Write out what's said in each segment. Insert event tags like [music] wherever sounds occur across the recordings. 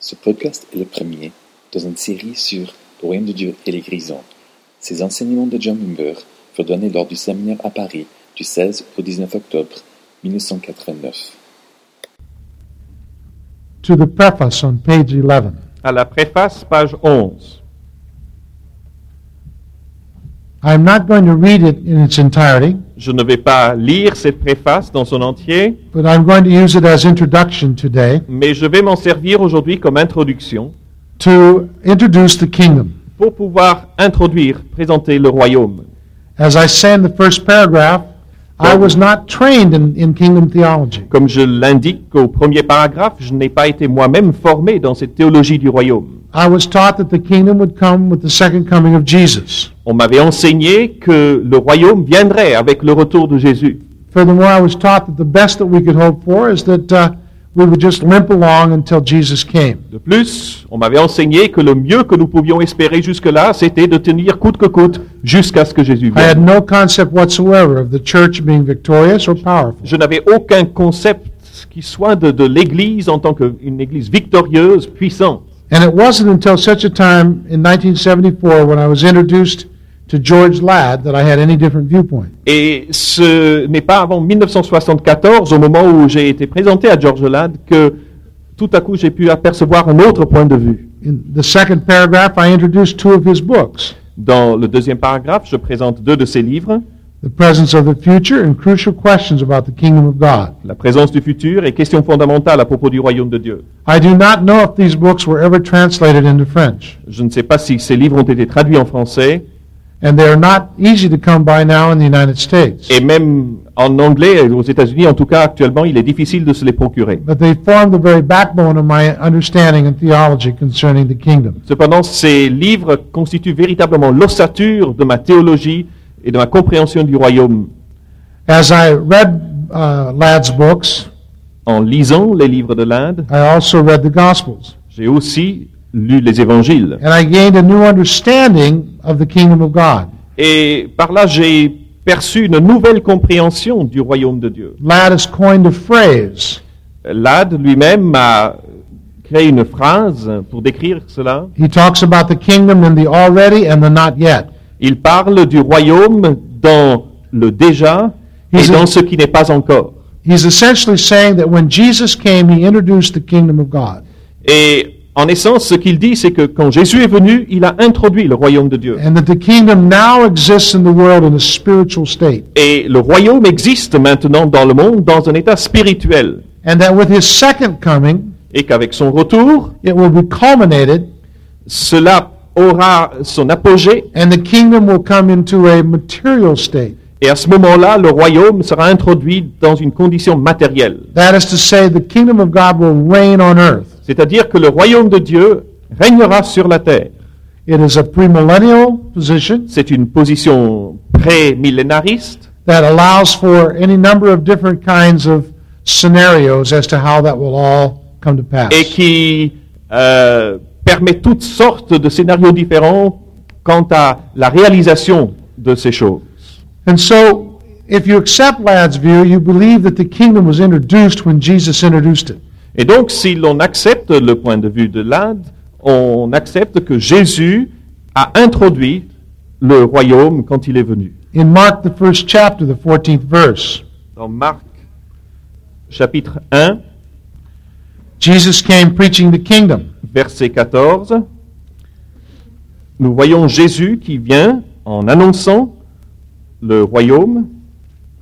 Ce podcast est le premier dans une série sur le royaume de Dieu et les grisons. Ces enseignements de John Wimber furent donnés lors du séminaire à Paris du 16 au 19 octobre 1989. to the preface on page 11. à la préface, page 11. I'm not going to read it in its entirety, Je ne vais pas lire cette préface dans son entier, but I'm going to use it as introduction today mais je vais m'en servir aujourd'hui comme introduction to introduce the kingdom. pour pouvoir introduire, présenter le royaume. As I say in the first paragraph, I was not trained in, in kingdom theology. Comme je l'indique au premier paragraphe, je n'ai pas été moi-même formé dans cette théologie du royaume. I was taught that the kingdom would come with the second coming of Jesus. On m'avait enseigné que le royaume viendrait avec le retour de Jésus. Furthermore, I was taught that the best that we could hope for is that we would just limp along until Jesus came. De plus, on m'avait enseigné que le mieux que nous pouvions espérer jusque-là, c'était de tenir coûte que coûte jusqu'à ce que Jésus I had vienne. no concept whatsoever of the church being victorious or powerful. Je n'avais aucun concept qui soit de, de l'Église en tant qu'une Église victorieuse, puissante. And it wasn't until such a time in 1974 when I was introduced to George Ladd that I had any different viewpoint. Et ce n'est pas avant 1974, au moment où j'ai été présenté à George Ladd, que tout à coup j'ai pu apercevoir un autre point de vue. In the second paragraph, I introduced two of his books Dans le deuxième paragraphe, je présente deux de ses livres, The Presence of the Future and Crucial Questions About the Kingdom of God. La présence du futur et questions fondamentales à propos du royaume de Dieu. I do not know if these books were ever translated into French, Je ne sais pas si ces livres ont été traduits en français, and they are not easy to come by now in the United States. et même en anglais, aux États-Unis en tout cas actuellement, il est difficile de se les procurer. But they form the very backbone of my understanding and theology concerning the kingdom. Cependant, ces livres constituent véritablement l'ossature de ma théologie et de ma compréhension du royaume. As I read uh, Ladd's books, En lisant les livres de l'Inde, I also read the Gospels. j'ai aussi lu les évangiles. and I gained a new understanding of the kingdom of God. Et par là, j'ai perçu une nouvelle compréhension du royaume de Dieu. Ladd has coined a phrase. Lad lui-même a créé une phrase pour décrire cela. He talks about the kingdom in the already and the not yet. Il parle du royaume dans le déjà et He's a- dans ce qui n'est pas encore. He's essentially saying that when Jesus came, he introduced the kingdom of God. Et en essence, ce qu'il dit, c'est que quand Jésus est venu, il a introduit le royaume de Dieu. And that the kingdom now exists in the world in a spiritual state. Et le royaume existe maintenant dans le monde dans un état spirituel. And that with his second coming, Et qu'avec son retour, it will be culminated cela aura son apogée. and the kingdom will come into a material state. Et à ce moment-là, le royaume sera introduit dans une condition matérielle. That is to say, the kingdom of God will reign on earth. C'est-à-dire que le royaume de Dieu régnera sur la terre. It is a premillennial position C'est une position pré-millénariste that allows for any number of different kinds of scenarios as to how that will all come to pass. et qui euh, permet toutes sortes de scénarios différents quant à la réalisation de ces choses. And so, if you accept Ladd's view, you believe that the kingdom was introduced when Jesus introduced it. Et donc, si l'on accepte le point de vue de l'Inde, on accepte que Jésus a introduit le royaume quand il est venu. In Mark, the first chapter, the 14th verse, Dans Marc chapitre 1, Jesus came preaching the kingdom. Verset 14, nous voyons Jésus qui vient en annonçant le royaume.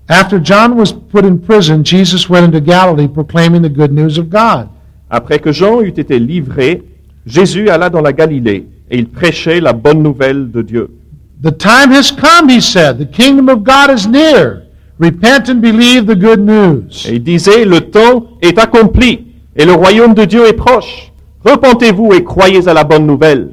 After John was put in prison, Jesus went into Galilee proclaiming the good news of God. Après que Jean eut été livré, Jésus alla dans la Galilée et il prêchait la bonne nouvelle de Dieu. The time has come, he said. The kingdom of God is near. Repent and believe the good news. Et il disait, le temps est accompli et le royaume de Dieu est proche. Repentez-vous et croyez à la bonne nouvelle.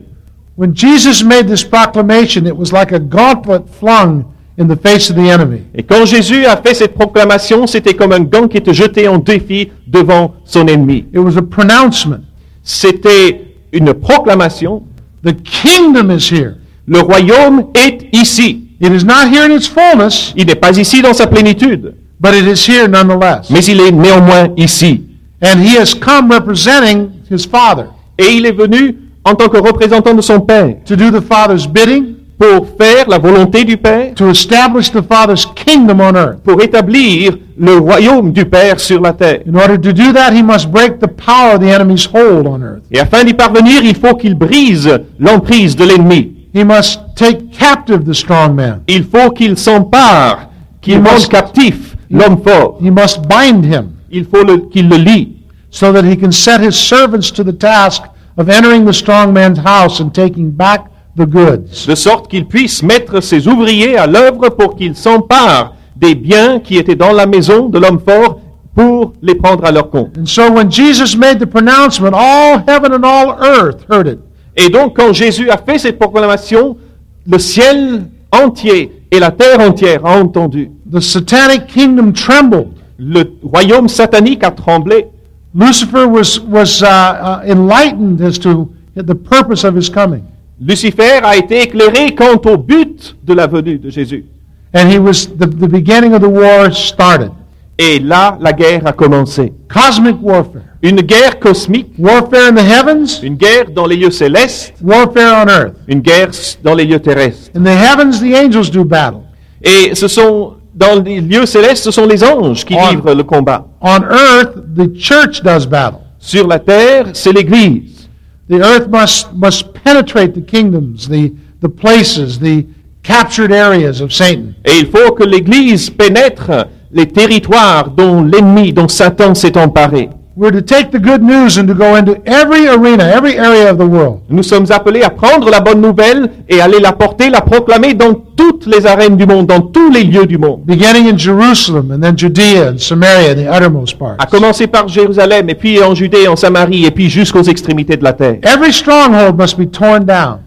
When Jesus made this proclamation, it was like a gauntlet flung in the face of the enemy. Et quand Jésus a fait cette proclamation, c'était comme un gant qui était jeté en défi devant son ennemi. It was a pronouncement. C'était une proclamation. The kingdom is here. Le royaume est ici. It is not here in its fullness, Il n'est pas ici dans sa plénitude, but it is here nonetheless. mais il est néanmoins ici. And he has come representing his Father. Et il est venu en tant que représentant de son Père to do the Father's bidding, pour faire la volonté du Père, to establish the Father's kingdom on earth. pour établir le royaume du Père sur la terre. In order to do that, he must break the power of the enemy's hold on earth. Et afin d'y parvenir, il faut qu'il brise l'emprise de l'ennemi. He must take captive the strong man. Il faut qu'il s'empare, qu'il Il rende captif l'homme fort. He must bind him Il faut qu'il le lie so that he can set his servants to the task of entering the strong man's house and taking back the goods. de sorte qu'il puisse mettre ses ouvriers à l'œuvre pour qu'ils s'emparent des biens qui étaient dans la maison de l'homme fort pour les prendre à leur compte. And so when Jesus made the pronouncement, all heaven and all earth heard it. Et donc quand Jésus a fait cette proclamation, le ciel entier et la terre entière a entendu. The satanic kingdom trembled. Le royaume satanique a tremblé. Lucifer was, was uh, uh, enlightened as to the purpose of his coming. Lucifer a été éclairé quant au but de la venue de Jésus. And he was, the, the beginning of the war started. Et là, la guerre a commencé. Cosmic warfare. Une guerre cosmique, Warfare in the heavens, une guerre dans les lieux célestes, warfare on earth. une guerre dans les lieux terrestres. In the heavens, the angels do battle. Et ce sont, dans les lieux célestes, ce sont les anges qui On- livrent le combat. On earth, the church does battle. Sur la terre, c'est l'Église. The earth must, must penetrate the kingdoms, the, the places, the captured areas of Satan. Et il faut que l'Église pénètre les territoires dont l'ennemi, dont Satan s'est emparé. We're to take the good news and to go into every arena, every area of the world. Nous sommes appelés à prendre la bonne nouvelle et aller la porter, la proclamer dans toutes les arènes du monde, dans tous les lieux du monde. beginning in Jerusalem and then Judea and Samaria and the uttermost parts. À commencer par Jérusalem, et puis en Judée, en Samarie, et puis jusqu'aux extrémités de la terre. Every stronghold must be torn down.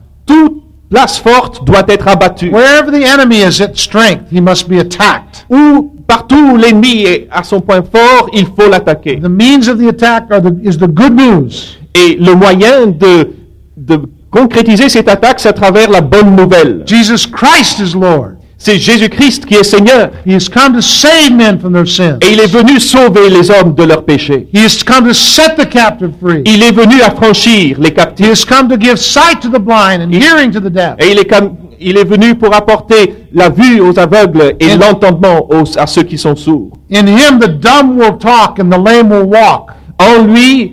Place forte doit être abattue. Wherever the enemy is at strength, he must be attacked. Où, partout où l'ennemi est à son point fort, il faut l'attaquer. The means of the attack are the, is the good news. Et le moyen de, de concrétiser cette attaque, c'est à travers la bonne nouvelle. Jesus Christ is Lord. C'est Jésus-Christ qui est Seigneur. He has come to save men from their sins. Et il est venu sauver les hommes de leurs péchés. He has come to set the captive free. Il est venu affranchir les He captifs. has come to give sight to the blind and hearing to the deaf. Et il est, comme- il est venu pour apporter la vue aux aveugles et Et- l'entendement à ceux qui sont sourds. In him the dumb will talk and the lame will walk. En lui,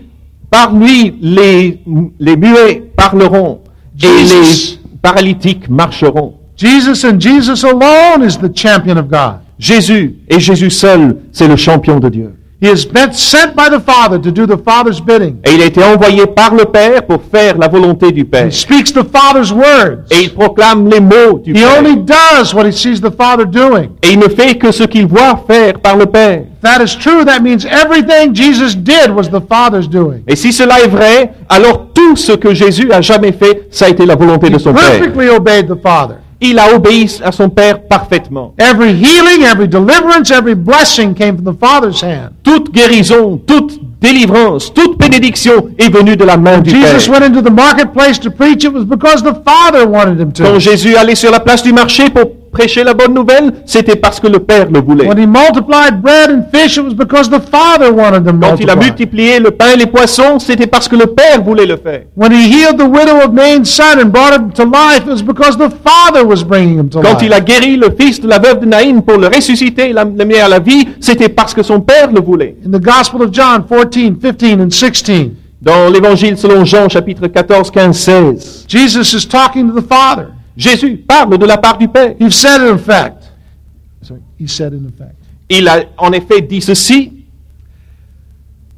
par lui, les, les muets parleront et Jesus. les paralytiques marcheront. Jesus and Jesus alone is the champion of God. Jésus et Jésus seul, c'est le champion de Dieu. He has been sent by the Father to do the Father's bidding. Et il a été envoyé par le Père pour faire la volonté du Père. He speaks the Father's words. Et il proclame les mots du He Père. only does what he sees the Father doing. Et il ne fait que ce qu'il voit faire par le Père. That is true, that means everything Jesus did was the Father's doing. Et si cela est vrai, alors tout ce que Jésus a jamais fait, ça a été la volonté de He son Père. perfectly obeyed the Father. Il a obéi à son Père parfaitement. Every healing, every deliverance, every blessing came from the Father's hand. Toute guérison, toute délivrance, toute bénédiction est venue de la main du Jesus Père. went into the marketplace to preach, it was because the Father wanted him Quand to. Jésus allait sur la place du marché pour prêcher la bonne nouvelle, c'était parce que le Père le voulait. When he multiplied bread and fish, it was because the Father wanted them Quand il a multiplié le pain et les poissons, c'était parce que le Père voulait le faire. When he healed the widow of Nain's son and brought him to life, it was because the Father was bringing him to Quand life. il a guéri le fils de la veuve de Naïn pour le ressusciter et l'amener à la vie, c'était parce que son Père le voulait. In the Gospel of John 14, 15, and 16, Dans l'évangile selon Jean chapitre 14, 15, 16, Jesus is talking to the Father. Jésus parle de la part du Père. He said in effect, sorry, he said in effect, Il a en effet dit ceci,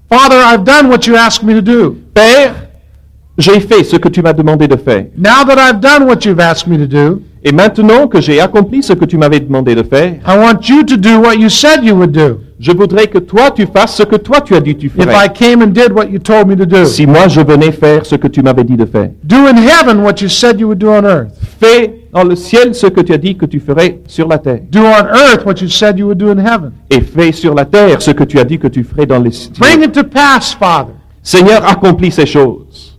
Father, I've done what you asked me to do. Père, j'ai fait ce que tu m'as demandé de faire. Now that I've done what you've asked me to do, Et maintenant que j'ai accompli ce que tu m'avais demandé de faire, I want you to do what you said you would do. Je voudrais que toi tu fasses ce que toi tu as dit tu If I ferais. came and did what you told me to do, Si moi je venais faire ce que tu m'avais dit de faire. do in heaven what you said you would do on earth. Fais dans le ciel ce que tu as dit que tu ferais sur la terre. Do on earth what you said you would do in heaven. Et fais sur la terre ce que tu as dit que tu ferais dans les cieux. Bring it to pass, Father. Seigneur, accomplis ces choses.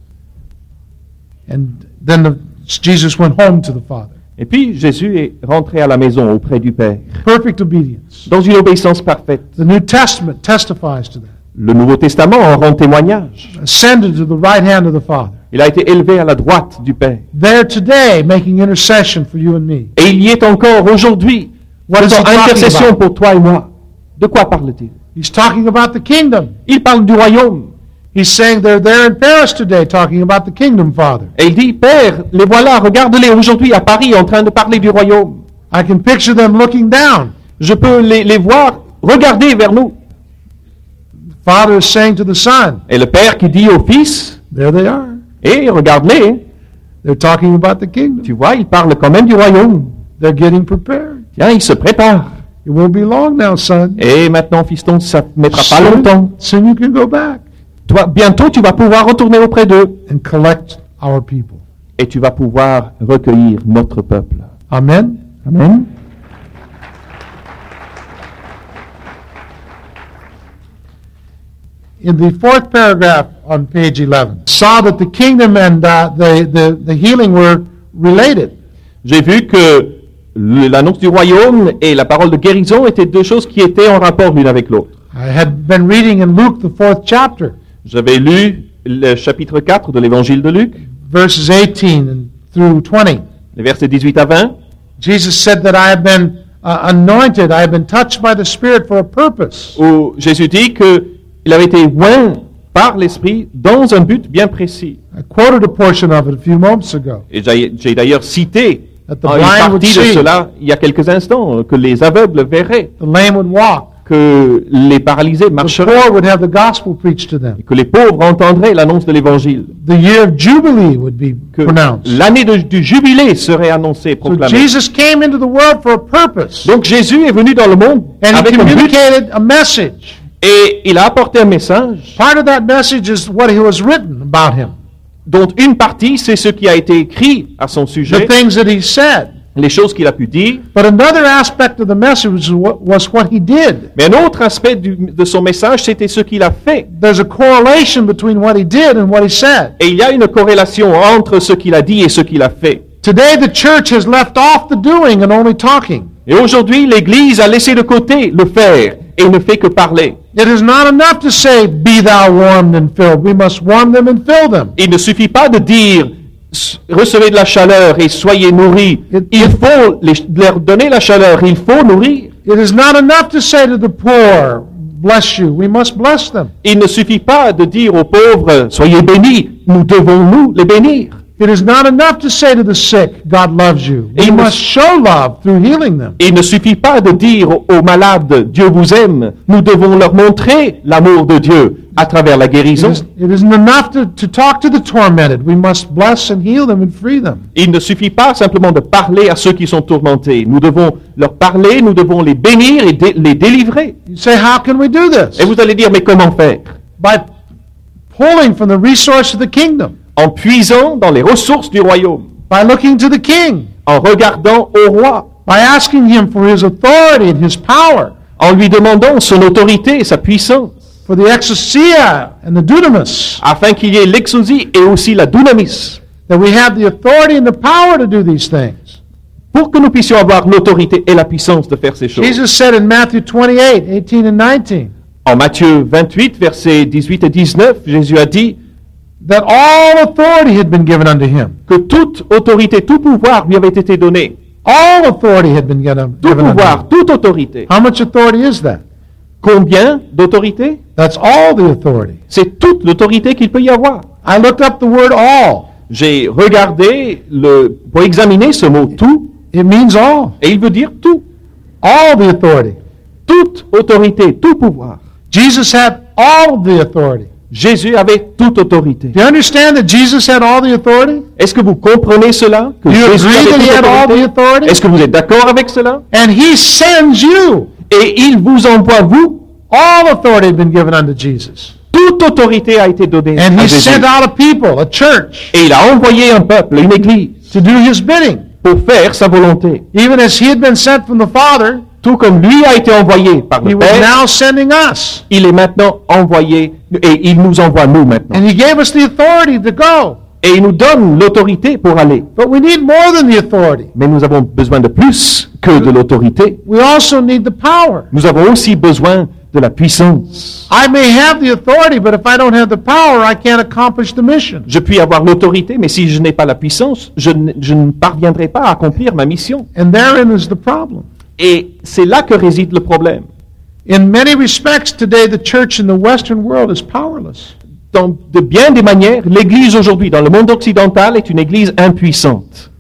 And then the, Jesus went home to the Father. Et puis Jésus est rentré à la maison auprès du Père, Perfect obedience. dans une obéissance parfaite. The New Testament testifies to that. Le Nouveau Testament en rend témoignage. ascended to the right hand of the Father. Il a été élevé à la droite du Père. There today, making intercession for you and me. Et il y est encore aujourd'hui, faisant intercession pour toi et moi. De quoi parle-t-il? He's talking about the kingdom. Il parle du royaume. He's saying they're there in Paris today talking about the kingdom, Father. Et il dit, Père, les voilà, regarde-les aujourd'hui à Paris en train de parler du royaume. I can picture them looking down. Je peux les, les voir regarder vers nous. Father is saying to the Son, Et le Père qui dit au Fils, there they are. hé, regarde-les, They're talking about the kingdom. tu vois, il parle quand même du royaume. They're getting prepared. Tiens, il se prépare. It won't be long now, son. Et maintenant, fiston, ça ne mettra pas Soon, longtemps. soon you can go back Toi, bientôt, tu vas pouvoir retourner auprès d'eux. and collect our people. Et tu vas pouvoir recueillir notre peuple. Amen. Amen. In the fourth paragraph on page 11, saw that the kingdom and uh, the, the, the healing were related. J'ai vu que l'annonce du royaume et la parole de guérison étaient deux choses qui étaient en rapport l'une avec l'autre. I had been reading in Luke, the fourth chapter, J'avais lu le chapitre 4 de l'évangile de Luc, verses 18 and through 20. les versets 18 à 20. Jesus said that I have been uh, anointed, I have been touched by the Spirit for a purpose. où Jésus dit qu'il avait été oint par l'Esprit dans un but bien précis. I quoted a portion of it a few moments ago. Et j'ai j'ai d'ailleurs cité That the en une blind would partie de see. cela il y a quelques instants, que les aveugles verraient, The lame would walk, que les paralysés the marcheraient, poor would have the gospel preached to them, et que les pauvres entendraient l'annonce de l'Évangile, the year of Jubilee would be que pronounced. l'année de- du jubilé serait annoncée, So proclamée. Jesus came into the world for a purpose, Donc Jésus est venu dans le monde and he avec un but communicated a message. et il a apporté un message Part of that message is what he was written about him, dont une partie c'est ce qui a été écrit à son the sujet, things that he said. Les choses qu'il a pu dire, But another aspect of the message was what, was what he did. mais un autre aspect du- de son message c'était ce qu'il a fait. There's a correlation between what he did and what he said. Et il y a une corrélation entre ce qu'il a dit et ce qu'il a fait. Today, the church has left off the doing and only talking. Et aujourd'hui, l'Église a laissé de côté le faire et ne fait que parler. It is not enough to say, Be thou warmed and filled. We must warm them and fill them. Il ne suffit pas de dire recevez de la chaleur et soyez nourris. Il faut les- leur donner la chaleur, il faut nourrir. It is not enough to say to the poor, Bless you. We must bless them. Il ne suffit pas de dire aux pauvres soyez bénis, nous devons nous les bénir. It is not enough to say to the sick, God loves you. We It was- must show love through healing them. Il ne suffit pas de dire aux malades Dieu vous aime, nous devons leur montrer l'amour de Dieu à travers la It, guérison. is, it isn't enough to, to talk to the tormented. We must bless and heal them and free them. Il ne suffit pas simplement de parler à ceux qui sont tourmentés. Nous devons leur parler, nous devons les bénir et dé- les délivrer. You say, How can we do this? Et vous allez dire, mais comment faire? By pulling from the resource of the kingdom, En puisant dans les ressources du royaume, by looking to the king, en regardant au roi, by asking him for his authority and his power, en lui demandant son autorité et sa puissance, for the exousia and the dunamis, afin qu'il y ait l'exousie et aussi la dunamis, that we have the authority and the power to do these things. pour que nous puissions avoir l'autorité et la puissance de faire ces choses. Jesus said in Matthew 28, 18 and 19, En Matthieu 28, versets 18 et 19, Jésus a dit that all authority had been given unto him. que toute autorité, tout pouvoir lui avait été donné. All authority had been given, Tout given unto pouvoir, him. toute autorité. How much authority is that? Combien d'autorité? That's all the authority. C'est toute l'autorité qu'il peut y avoir. I looked up the word all. J'ai regardé le, pour examiner ce mot tout, It means all. et il veut dire tout. All the authority. Toute autorité, tout pouvoir. Jesus had all the authority. Jésus avait toute autorité. Do you understand that Jesus had all the authority? Est-ce que vous comprenez cela? Que Jésus avait toute autorité? Est-ce que vous êtes d'accord avec cela? And he sends you. Et il vous envoie, vous, All authority had been given unto Jesus. toute autorité a été donnée And à he Jésus. sent out a people, a church, Et il a envoyé un peuple, une église, to do his bidding. pour faire sa volonté. Even as he had been sent from the Father, Tout comme lui a été envoyé par he le was Père, now sending us. il est maintenant envoyé, et il nous envoie nous maintenant. And he gave us the authority to go. Et il nous donne l'autorité pour aller. But we need more than the authority. Mais nous avons besoin de plus que de l'autorité. We also need the power. Nous avons aussi besoin de la puissance. I may have the authority, but if I don't have the power, I can't accomplish the mission. Je puis avoir l'autorité, mais si je n'ai pas la puissance, je, ne- je ne parviendrai pas à accomplir ma mission. And therein is the problem. Et c'est là que réside le problème. In many respects, today the church in the Western world is powerless. Dans de bien des manières, l'Église aujourd'hui, dans le monde occidental, est une Église impuissante.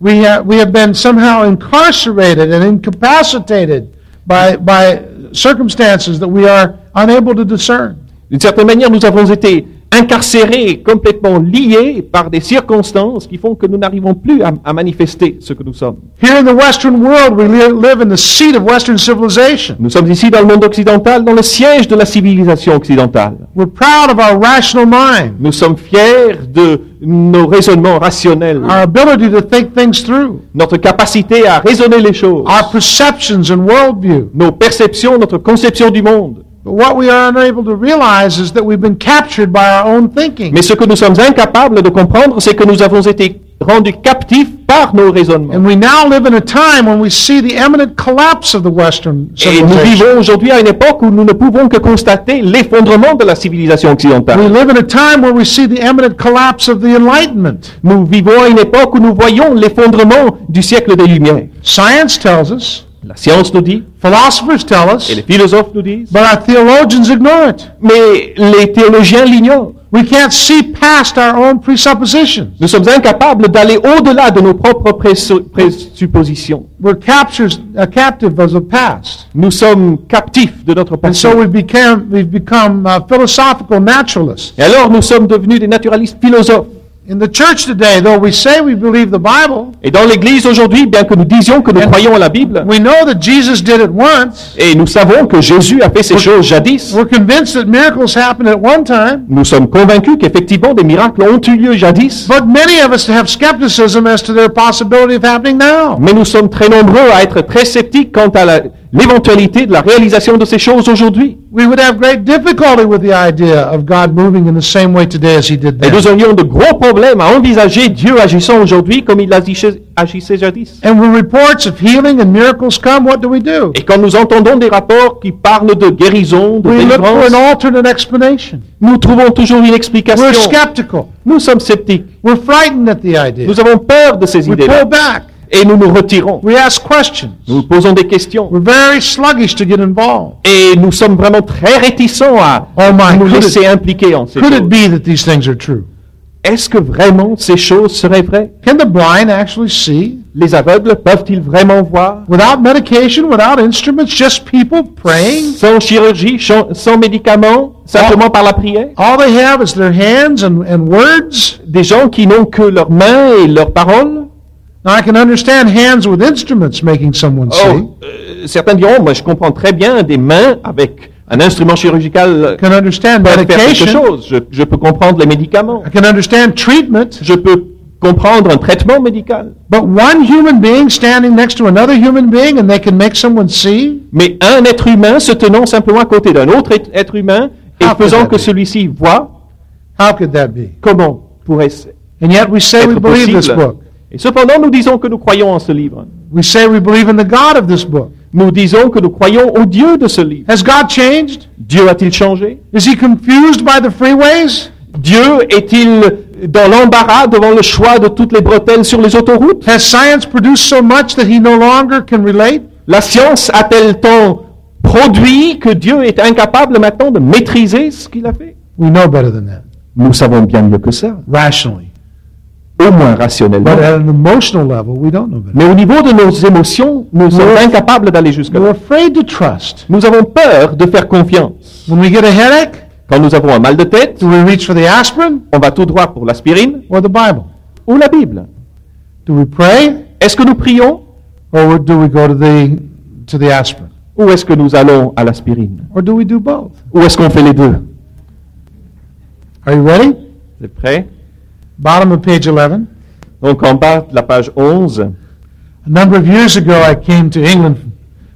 We have, we have been somehow incarcerated and incapacitated by, by circumstances that we are unable to discern. D'une certaine manière, nous avons été incarcérés, complètement liés par des circonstances qui font que nous n'arrivons plus à, à manifester ce que nous sommes. Here in the Western world, we li- live in the seat of Western civilization. Nous sommes ici dans le monde occidental, dans le siège de la civilisation occidentale. We're proud of our rational mind, Nous sommes fiers de nos raisonnements rationnels, our ability to think things through, notre capacité à raisonner les choses, our perceptions and worldview. nos perceptions, notre conception du monde. But what we are unable to realize is that we've been captured by our own thinking. Mais ce que nous sommes incapables de comprendre, c'est que nous avons été rendus captifs par nos raisonnements. And we now live in a time when we see the imminent collapse of the Western Et nous vivons aujourd'hui à une époque où nous ne pouvons que constater l'effondrement de la civilisation We occidentale. live in a time where we see the imminent collapse of the Enlightenment. Nous vivons à une époque où nous voyons l'effondrement du siècle des Lumières. Science tells us, La science nous dit, philosophers tell us, et les philosophes nous disent, but our theologians ignore it. mais les théologiens l'ignorent. We can't see past our own presuppositions. Nous sommes incapables d'aller au-delà de nos propres présu- présuppositions. We're captures, uh, captive of the past. Nous sommes captifs de notre And passé. so we became, we've become uh, philosophical naturalists. Et alors nous sommes devenus des naturalistes philosophes. In the church today, though we say we believe the Bible, Et dans l'Église aujourd'hui, bien que nous disions que nous croyons à la Bible, we know that Jesus did it once. et nous savons que Jésus a fait ces choses jadis, We're convinced that miracles happened at one time. nous sommes convaincus qu'effectivement des miracles ont eu lieu jadis, But many of us have skepticism as to their possibility of happening now. mais nous sommes très nombreux à être très sceptiques quant à l'éventualité de la réalisation de ces choses aujourd'hui. Et nous aurions de gros problèmes à envisager Dieu agissant aujourd'hui comme il agissait, jadis. And when reports of healing and miracles come, what do we do? Et quand nous entendons des rapports qui parlent de guérison, de We look for délivrance, an alternate explanation. nous trouvons toujours une explication. We're skeptical. Nous sommes sceptiques. We're frightened at the idea. Nous avons peur de ces idées-là. Et nous nous retirons. We ask questions. Nous posons des questions. We're very sluggish to get involved. Et nous sommes vraiment très réticents à Oh my, nous could laisser it, impliquer en ces could it choses. be that these things are true? Est-ce que vraiment ces choses seraient vraies? Can the blind actually see? Les aveugles peuvent-ils vraiment voir? Without medication, without instruments, just people praying? Sans chirurgie, sans médicaments, simplement par la prière? All they have is their hands and, and words? Des gens qui n'ont que leurs mains et leurs paroles? Now, I can understand hands with instruments making someone see. Oh, euh, certains diront, moi je comprends très bien des mains avec un instrument chirurgical I can understand peuvent faire quelque medication. chose. Je, je peux comprendre les médicaments. I can understand treatment. Je peux comprendre un traitement médical. But one human being standing next to another human being and they can make someone see? Mais un être humain se tenant simplement à côté d'un autre être- humain et Ah, faisant que celui-ci voit, How could that be? comment pourrait-ce And yet we say we believe this book. Et cependant, nous disons que nous croyons en ce livre. We say we believe in the God of this book. Nous disons que nous croyons au Dieu de ce livre. Has God changed? Dieu a-t-il changé? Is he confused by the freeways? Dieu est-il dans l'embarras devant le choix de toutes les bretelles sur les autoroutes? Has science produced so much that he no longer can relate? La science a-t-elle tant produit que Dieu est incapable maintenant de maîtriser ce qu'il a fait? We know better than that, Nous savons bien mieux que ça, rationally. Au moins rationnellement. But at an emotional level, we don't know better. Mais au niveau de nos émotions, nous sommes We're- incapables d'aller We're jusque-là. afraid to trust. Nous avons peur de faire confiance. When we get a headache, Quand nous avons un mal de tête, do we reach for the aspirin on va tout droit pour l'aspirine or the Bible? ou la Bible. Do we pray Est-ce que nous prions or do we go to the to the aspirin? ou est-ce que nous allons à l'aspirine? Or do we do both? Ou est-ce qu'on fait les deux? Are you ready? Vous êtes prêts? Bottom of page 11. Donc en bas de la page 11, A number of years ago, I came to England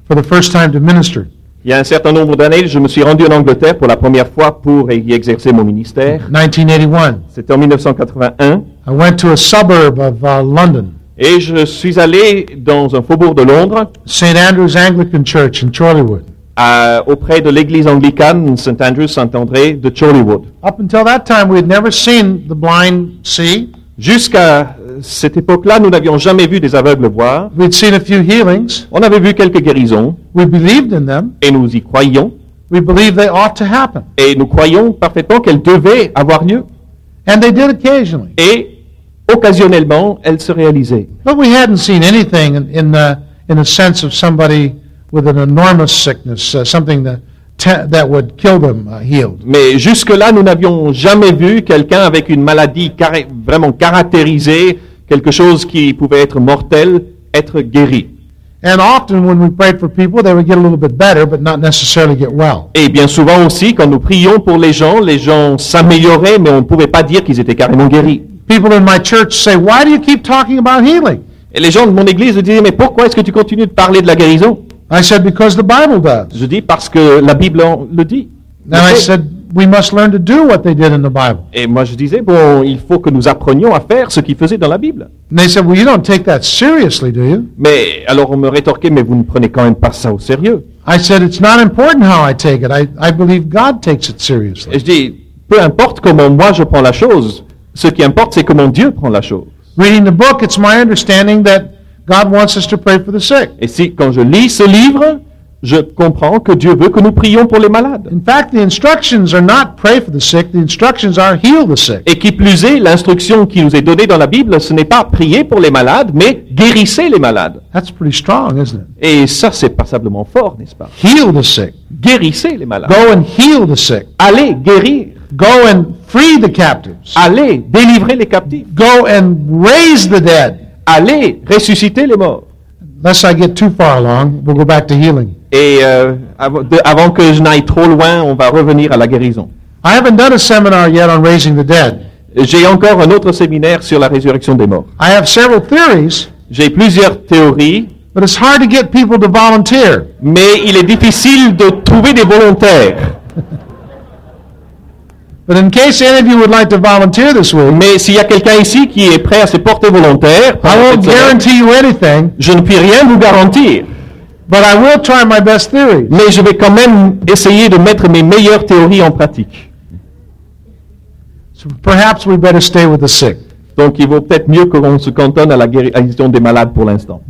for the first time to minister. il y a un certain nombre d'années, je me suis rendu en Angleterre pour la première fois pour y exercer mon ministère. 1981. C'était en 1981. I went to a suburb of uh, London, Et je suis allé dans un faubourg de Londres, St. Andrew's Anglican Church in Chorleywood. À- auprès de l'église anglicane St. Andrew, Saint-André de Chorleywood. Up until that time, we had never seen the blind see. Jusqu'à euh, cette époque-là, nous n'avions jamais vu des aveugles voir. We'd seen a few healings. On avait vu quelques guérisons We believed in them. et nous y croyions. We believed they ought to happen. Et nous croyions parfaitement qu'elles devaient avoir lieu. And they did occasionally. Et occasionnellement, elles se réalisaient. But we hadn't seen anything in, in, the, in the sense of somebody with an enormous sickness, uh, something that, te- that would kill them uh, healed. Mais jusque-là, nous n'avions jamais vu quelqu'un avec une maladie vraiment caractérisée, quelque chose qui pouvait être mortel, être guéri. And often when we prayed for people, they would get a little bit better, but not necessarily get well. Et bien souvent aussi, quand nous prions pour les gens, les gens s'amélioraient, mais on ne pouvait pas dire qu'ils étaient carrément guéris. People in my church say, Why do you keep talking about healing? Et les gens de mon église me disaient, mais pourquoi est-ce que tu continues de parler de la guérison? I said, Because the Bible does. Je dis, parce que la Bible le dit. And I said, We must learn to do what they did in the Bible. Et moi je disais, bon, il faut que nous apprenions à faire ce qu'ils faisaient dans la Bible. And they said, Well, you don't take that seriously, do you? Mais alors on me rétorquait, mais vous ne prenez quand même pas ça au sérieux? I said, It's not important how I take it. I, I believe God takes it seriously. Et je dis, peu importe comment moi je prends la chose, ce qui importe c'est comment Dieu prend la chose. Reading the book, it's my understanding that God wants us to pray for the sick. Et si quand je lis ce livre, je comprends que Dieu veut que nous prions pour les malades. In fact, the instructions are not pray for the sick, the instructions are heal the sick. Et qui plus est, l'instruction qui nous est donnée dans la Bible, ce n'est pas prier pour les malades, mais guérissez les malades. That's pretty strong, isn't it? Et ça, c'est passablement fort, n'est-ce pas? Heal the sick. Guérissez les malades. Go and heal the sick. Allez guérir. Go and free the captives. Allez délivrer les captifs. Go and raise the dead. Allez ressusciter les morts. Lest I get too far along, we'll go back to healing. Et euh, de- avant que je n'aille trop loin, on va revenir à la guérison. I haven't done a seminar yet on raising the dead. J'ai encore un autre séminaire sur la résurrection des morts. I have several theories, J'ai plusieurs théories, but it's hard to get people to volunteer. mais il est difficile de trouver des volontaires. [laughs] But in case any of you would like to volunteer this week, Mais s'il y a quelqu'un ici qui est prêt à se porter volontaire, I won't guarantee you anything, je ne puis rien vous garantir. but I will try my best theories. Mais je vais quand même essayer de mettre mes meilleures théories en pratique. So perhaps we better stay with the sick. Donc il vaut peut-être mieux qu'on se cantonne à la guérison des malades pour l'instant.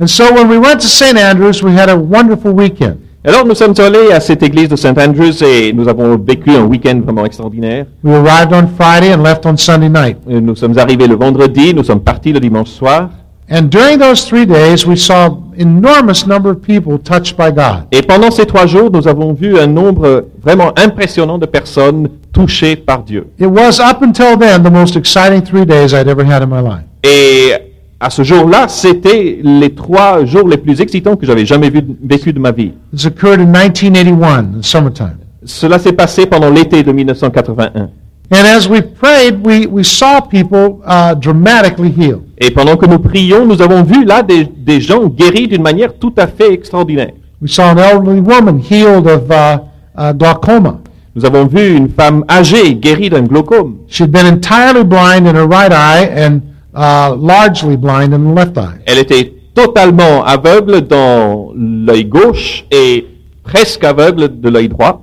And so when we went to St. Andrews, we had a wonderful weekend. Alors nous sommes allés à cette église de St. Andrews et nous avons vécu un week-end vraiment extraordinaire. We arrived on Friday and left on Sunday night. Nous sommes arrivés le vendredi, nous sommes partis le dimanche soir. And during those three days, we saw enormous number of people touched by God. Et pendant ces trois jours, nous avons vu un nombre vraiment impressionnant de personnes touchées par Dieu. It was up until then the most exciting three days I'd ever had in my life. Et à ce jour-là, c'était les trois jours les plus excitants que j'avais jamais vu, vécu de ma vie. This occurred in 1981, in the summertime. Cela s'est passé pendant l'été de 1981. And as we prayed, we, we saw people uh, dramatically healed. Et pendant que nous prions, nous avons vu là des, des gens guéris d'une manière tout à fait extraordinaire. We saw an elderly woman healed of uh, uh, glaucoma. Nous avons vu une femme âgée guérie d'un glaucome. She'd been entirely blind in her right eye and uh, largely blind in the left eye. Elle était totalement aveugle dans l'œil gauche et presque aveugle de l'œil droit.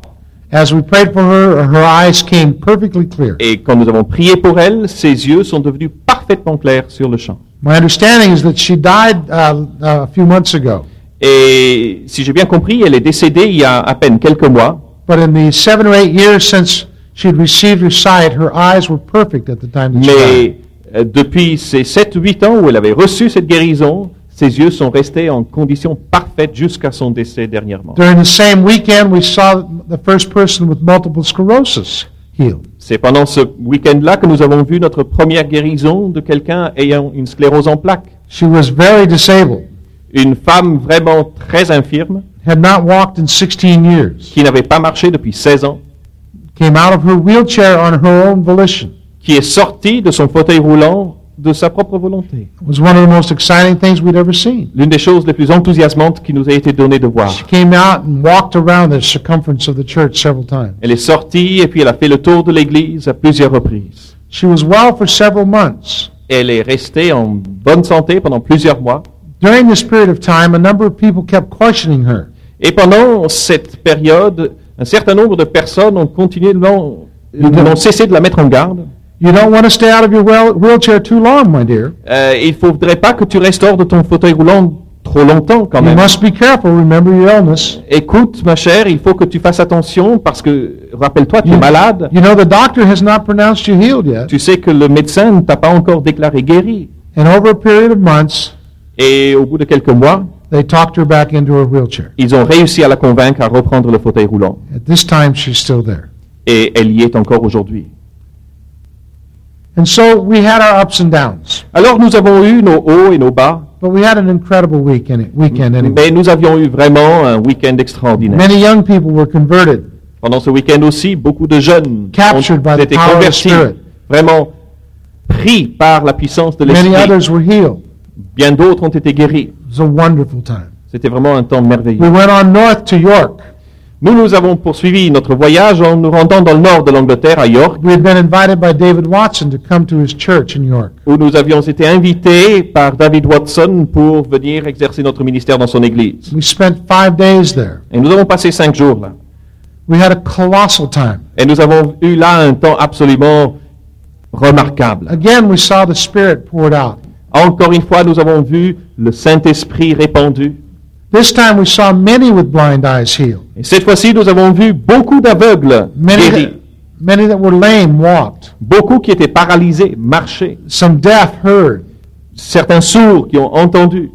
As we prayed for her, her eyes came perfectly clear. Et quand nous avons prié pour elle, ses yeux sont devenus parfaitement clairs sur le champ. My understanding is that she died uh, a few months ago. Et si j'ai bien compris, elle est décédée il y a à peine quelques mois. But in the seven or eight years since she'd received her sight, her eyes were perfect at the time that she died. Euh, depuis ces 7-8 ans où elle avait reçu cette guérison, ses yeux sont restés en condition parfaite jusqu'à son décès dernièrement. During the same weekend, we saw the first person with multiple sclerosis healed. C'est pendant ce week-end-là que nous avons vu notre première guérison de quelqu'un ayant une sclérose en plaques. She was very disabled, Une femme vraiment très infirme, had not walked in 16 years, qui n'avait pas marché depuis 16 ans, came out of her wheelchair on her own volition. Qui est sortie de son fauteuil roulant de sa propre volonté. L'une des choses les plus enthousiasmantes qui nous a été donnée de voir. She came out and walked around the circumference of the church several times. Elle est sortie et puis elle a fait le tour de l'église à plusieurs reprises. She was well for several months. Elle est restée en bonne santé pendant plusieurs mois. During this period of time, a number of people kept questioning her. Et pendant cette période, un certain nombre de personnes ont continué, n'ont cessé de la mettre en garde. You don't want to stay out of your wheel- wheelchair too long, my dear. Euh, il ne faudrait pas que tu restes hors de ton fauteuil roulant trop longtemps quand You même. must be careful. Remember your illness. Écoute, ma chère, il faut que tu fasses attention parce que, rappelle-toi, tu es You- malade. You know, the doctor has not pronounced you healed yet. Tu sais que le médecin ne t'a pas encore déclaré guéri. And over a period of months, Et au bout de quelques mois, they talked her back into her wheelchair. ils ont réussi à la convaincre à reprendre le fauteuil roulant. At this time, she's still there. Et elle y est encore aujourd'hui. And so we had our ups and downs, Alors nous avons eu nos hauts et nos bas, but we had an incredible weekend. Weekend anyway. mais nous avions eu vraiment un week-end extraordinaire. Many young people were converted. Pendant ce week-end aussi, beaucoup de jeunes Captured by ont the été power of the convertis, vraiment pris par la puissance de Many l'Esprit. others were healed. Bien d'autres ont été guéris. It was a wonderful time. C'était vraiment un temps merveilleux. We went on north to York. Nous, nous avons poursuivi notre voyage en nous rendant dans le nord de l'Angleterre, à York, We had been invited by David Watson to come to his church in York. où nous avions été invités par David Watson pour venir exercer notre ministère dans son église. We spent five days there. Et nous avons passé cinq jours là. We had a colossal time. Et nous avons eu là un temps absolument remarquable. Again, we saw the Spirit poured out. Encore une fois, nous avons vu le Saint-Esprit répandu. This time we saw many with blind eyes healed. Et cette fois-ci, nous avons vu beaucoup d'aveugles Many guéris, that, many that were lame walked. beaucoup qui étaient paralysés, marchaient, Some deaf heard. certains sourds qui ont entendu.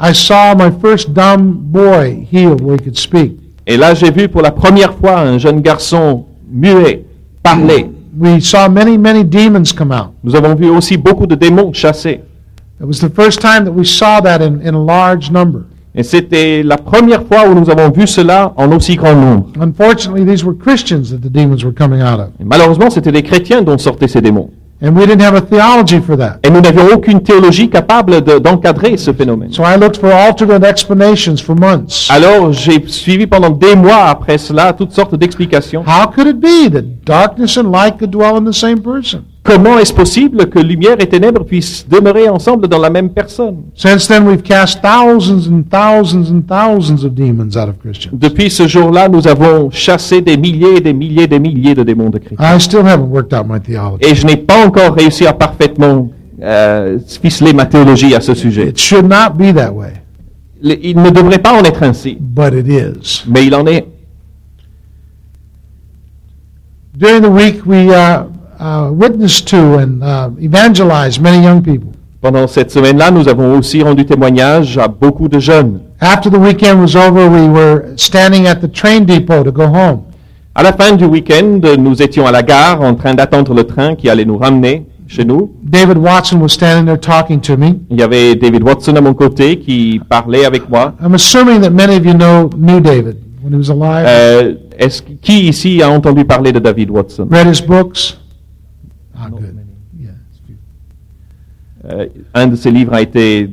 I saw my first dumb boy healed where he could speak. Et là, j'ai vu pour la première fois un jeune garçon muet parler. We saw many, many demons come out. Nous avons vu aussi beaucoup de démons chassés. It was the first time that we saw that in, in a large number. Et c'était la première fois où nous avons vu cela en aussi grand nombre. Unfortunately, these were Christians that the demons were coming out of. Et malheureusement, c'était des chrétiens dont sortaient ces démons. And we didn't have a theology for that. Et nous n'avions aucune théologie capable de- d'encadrer ce phénomène. So I looked for alternate explanations for months. Alors, j'ai suivi pendant des mois après cela toutes sortes d'explications. How could it be that darkness and light could dwell in the same person? Comment est-ce possible que lumière et ténèbres puissent demeurer ensemble dans la même personne? Since then, we've cast thousands and thousands and thousands of demons out of Christians. Depuis ce jour-là, nous avons chassé des milliers et des milliers et des milliers de démons de chrétiens. I still haven't worked out my theology. Et je n'ai pas encore réussi à parfaitement euh, ficeler ma théologie à ce sujet. It should not be that way, Le- Il ne devrait pas en être ainsi, but it is. mais il en est. During the week, we uh, uh, witnessed to and uh, evangelized many young people. Pendant cette semaine-là, nous avons aussi rendu témoignage à beaucoup de jeunes. After the weekend was over, we were standing at the train depot to go home. À la fin du week-end, nous étions à la gare en train d'attendre le train qui allait nous ramener chez nous. David Watson was standing there talking to me. Il y avait David Watson à mon côté qui parlait avec moi. I'm assuming that many of you know knew David when he was alive. Euh, est-ce qui ici a entendu parler de David Watson? Read his books. Ah, good. Yeah. Euh, Un de ses livres a été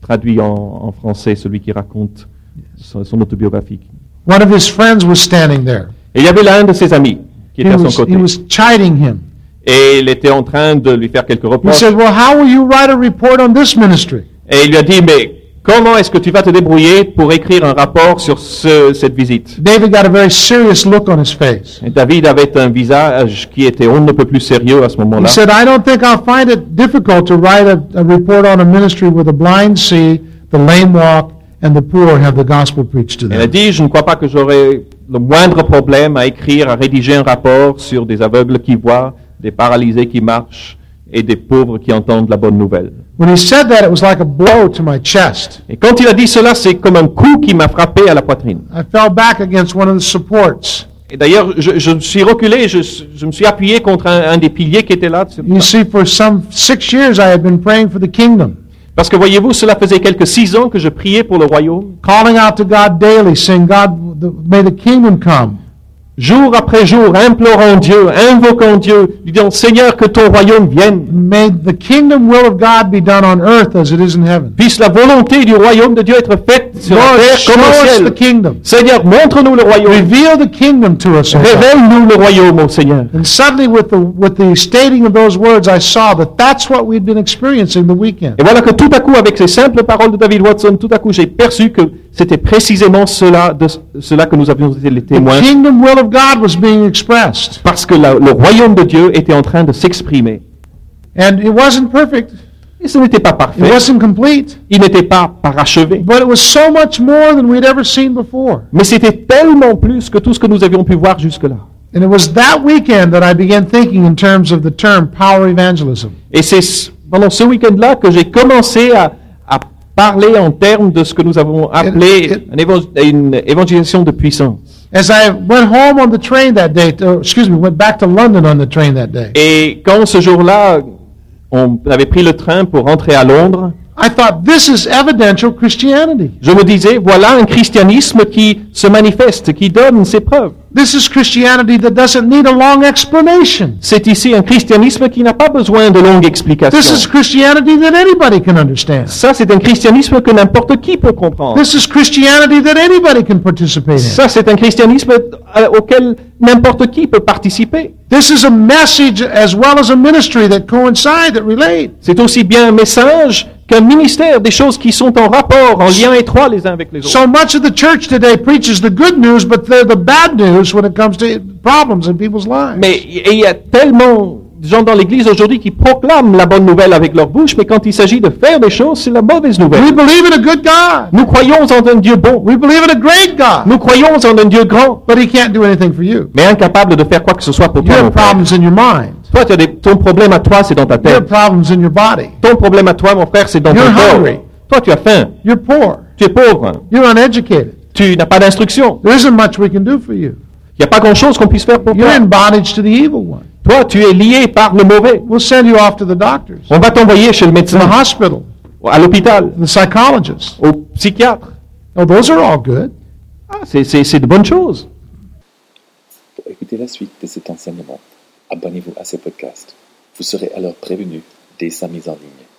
traduit en, en français, celui qui raconte son, son autobiographie. One of his friends was standing there. Et il y avait l'un de ses amis qui He était à was, son côté. he was chiding him. Et il était en train de lui faire quelques He reproches. said, Well, how will you write a report on this ministry? Et il lui a dit, mais comment est-ce que tu vas te débrouiller pour écrire un rapport sur ce- cette visite? David got a very serious look on his face. Et David avait un visage qui était on ne peut plus sérieux à ce He moment-là. said, I don't think I'll find it difficult to write a, a report on a ministry where the blind see, the lame walk, and the poor have the gospel preached to Il a dit, je ne crois pas que j'aurai le moindre problème à écrire, à rédiger un rapport sur des aveugles qui voient, des paralysés qui marchent et des pauvres qui entendent la bonne nouvelle. When he said that, it was like a blow to my chest. Et quand il a dit cela, c'est comme un coup qui m'a frappé à la poitrine. I fell back against one of the supports. Et d'ailleurs, je, je me suis reculé, je, je me suis appuyé contre un, un des piliers qui était là. You see, for some six years, I had been praying for the kingdom, Parce que voyez-vous, cela faisait quelques six ans que je priais pour le royaume. calling out to God daily, saying, God, may the kingdom come. Jour après jour, implorant Dieu, invoquant Dieu, disant, Seigneur, que ton royaume vienne. May the kingdom will of God be done on earth as it is in heaven. Puisse la volonté du royaume de Dieu être faite sur la terre comme au ciel. the kingdom. Seigneur, montre-nous le royaume. Reveal the kingdom to us, O God. Révèle-nous le royaume, ô Seigneur. And suddenly, with the, with the stating of those words, I saw that that's what we'd been experiencing the weekend. Et voilà que tout à coup, avec ces simples paroles de David Watson, tout à coup, j'ai perçu que c'était précisément cela, de cela que nous avions été les The témoins, kingdom will of God was being expressed. parce que la- le royaume de Dieu était en train de s'exprimer. And it wasn't perfect, Et ce n'était pas it parfait, wasn't complete, il n'était pas parachevé, but it was so much more than we'd ever seen before. mais c'était tellement plus que tout ce que nous avions pu voir jusque-là. And it was that weekend that I began thinking in terms of the term power evangelism. Et c'est ce- pendant ce week-end-là que j'ai commencé à parler en termes de ce que nous avons appelé it- une évangélisation de puissance. As I went home on the train that day, to, excuse me, went back to London on the train that day, Et quand ce jour-là, on avait pris le train pour rentrer à Londres, I thought, this is evidential Christianity. je me disais, voilà un christianisme qui se manifeste, qui donne ses preuves. This is Christianity that doesn't need a long explanation. C'est ici un christianisme qui n'a pas besoin de longues This is explications. Christianity that anybody can understand. Ça, c'est un christianisme que n'importe qui peut comprendre. This is Christianity that anybody can participate in. Ça, c'est un christianisme euh, auquel n'importe qui peut participer. This is a message as well as a ministry that coincide, that relate. C'est aussi bien un message qu'un ministère, des choses qui sont en rapport, en lien étroit les uns avec les autres. So much of the church today preaches the good news, but they're the bad news when it comes to problems in people's lives. Mais il y a tellement de gens dans l'Église aujourd'hui qui proclament la bonne nouvelle avec leur bouche, mais quand il s'agit de faire des choses, c'est la mauvaise We nouvelle. believe in a good God. Nous croyons en un Dieu bon. We believe in a great God. Nous croyons en un Dieu grand, But He can't do anything for you. mais incapable de faire quoi que ce soit pour You toi. have problems in your mind. Toi, tu as des- ton problème à toi, c'est dans ta You have tête. problems in your body. Ton problème à toi, mon frère, c'est dans You're ton corps. hungry. Toi, tu as faim. You're poor. Tu es pauvre. You're uneducated. Tu n'as pas d'instruction. There isn't much we can do for you. Il n'y a pas grand-chose qu'on puisse faire pour You're toi. in bondage to the evil one. Toi, tu es lié par le mauvais. We'll send you off to the doctors, On va t'envoyer chez le the médecin, hospital, à l'hôpital, the psychologist. au psychiatre. Oh, those are all good. Ah, c'est- c'est c'est de bonnes choses. Pour écouter la suite de cet enseignement, abonnez-vous à ce podcast. Vous serez alors prévenu dès sa mise en ligne.